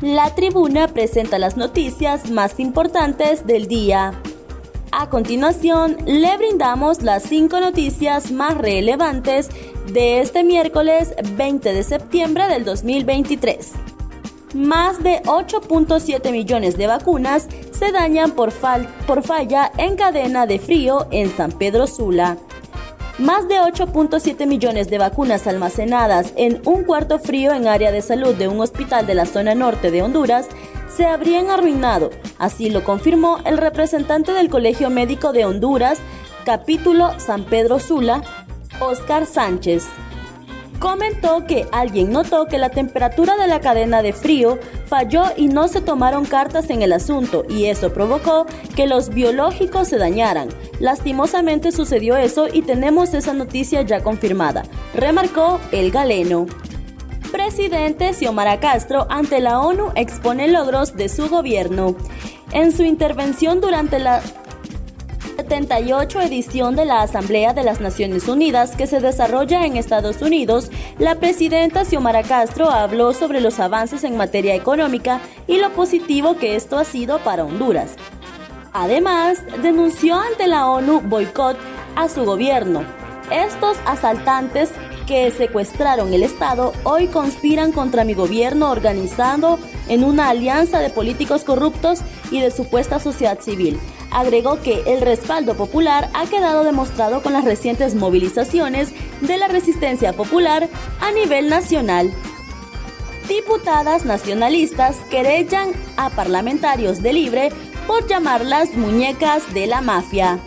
La tribuna presenta las noticias más importantes del día. A continuación, le brindamos las cinco noticias más relevantes de este miércoles 20 de septiembre del 2023. Más de 8.7 millones de vacunas se dañan por, por falla en cadena de frío en San Pedro Sula. Más de 8.7 millones de vacunas almacenadas en un cuarto frío en área de salud de un hospital de la zona norte de Honduras se habrían arruinado. Así lo confirmó el representante del Colegio Médico de Honduras, capítulo San Pedro Sula, Oscar Sánchez comentó que alguien notó que la temperatura de la cadena de frío falló y no se tomaron cartas en el asunto y eso provocó que los biológicos se dañaran. Lastimosamente sucedió eso y tenemos esa noticia ya confirmada, remarcó el galeno. Presidente Xiomara Castro ante la ONU expone logros de su gobierno. En su intervención durante la 78 edición de la Asamblea de las Naciones Unidas que se desarrolla en Estados Unidos, la presidenta Xiomara Castro habló sobre los avances en materia económica y lo positivo que esto ha sido para Honduras. Además, denunció ante la ONU boicot a su gobierno. Estos asaltantes que secuestraron el Estado hoy conspiran contra mi gobierno organizando en una alianza de políticos corruptos y de supuesta sociedad civil. Agregó que el respaldo popular ha quedado demostrado con las recientes movilizaciones de la resistencia popular a nivel nacional. Diputadas nacionalistas querellan a parlamentarios de Libre por llamarlas muñecas de la mafia.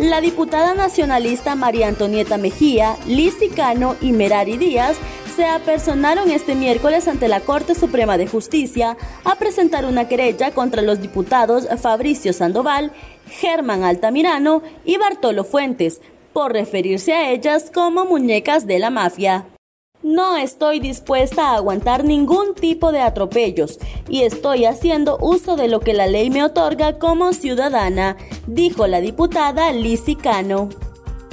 La diputada nacionalista María Antonieta Mejía, Liz Cano y Merari Díaz se apersonaron este miércoles ante la Corte Suprema de Justicia a presentar una querella contra los diputados Fabricio Sandoval, Germán Altamirano y Bartolo Fuentes por referirse a ellas como muñecas de la mafia. No estoy dispuesta a aguantar ningún tipo de atropellos y estoy haciendo uso de lo que la ley me otorga como ciudadana, dijo la diputada Lizzie Cano.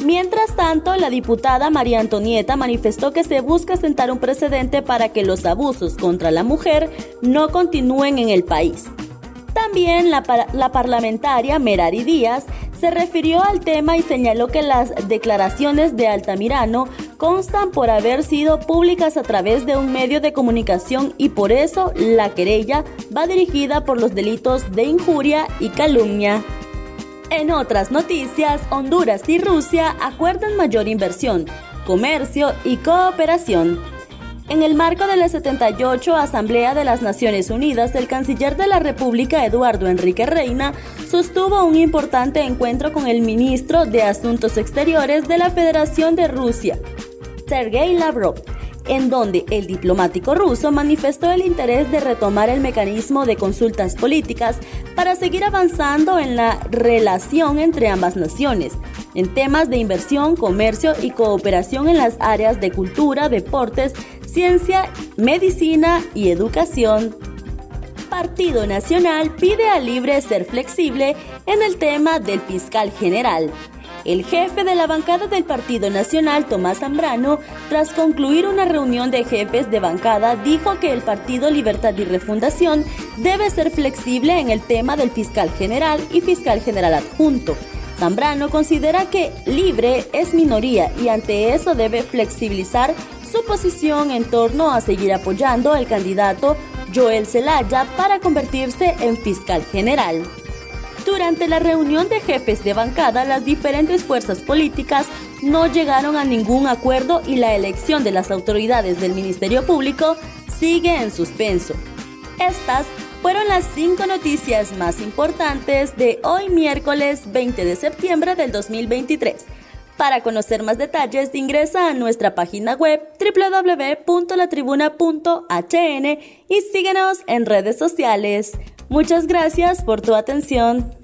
Mientras tanto, la diputada María Antonieta manifestó que se busca sentar un precedente para que los abusos contra la mujer no continúen en el país. También la, la, parlamentaria Merari Díaz se refirió al tema y señaló que las declaraciones de Altamirano constan por haber sido públicas a través de un medio de comunicación y por eso la querella va dirigida por los delitos de injuria y calumnia. En otras noticias, Honduras y Rusia acuerdan mayor inversión, comercio y cooperación. En el marco de la 78 Asamblea de las Naciones Unidas, el canciller de la República, Eduardo Enrique Reina, sostuvo un importante encuentro con el ministro de Asuntos Exteriores de la Federación de Rusia, Sergei Lavrov en donde el diplomático ruso manifestó el interés de retomar el mecanismo de consultas políticas para seguir avanzando en la relación entre ambas naciones, en temas de inversión, comercio y cooperación en las áreas de cultura, deportes, ciencia, medicina y educación. Partido Nacional pide a Libre ser flexible en el tema del fiscal general. El jefe de la bancada del Partido Nacional, Tomás Zambrano, tras concluir una reunión de jefes de bancada, dijo que el Partido Libertad y Refundación debe ser flexible en el tema del fiscal general y fiscal general adjunto. Zambrano considera que Libre es minoría y ante eso debe flexibilizar su posición en torno a seguir apoyando al candidato Joel Zelaya para convertirse en fiscal general. Durante la reunión de jefes de bancada, las diferentes fuerzas políticas no llegaron a ningún acuerdo y la elección de las autoridades del Ministerio Público sigue en suspenso. Estas fueron las cinco noticias más importantes de hoy miércoles 20 de septiembre del 2023. Para conocer más detalles, ingresa a nuestra página web www.latribuna.hn y síguenos en redes sociales. Muchas gracias por tu atención.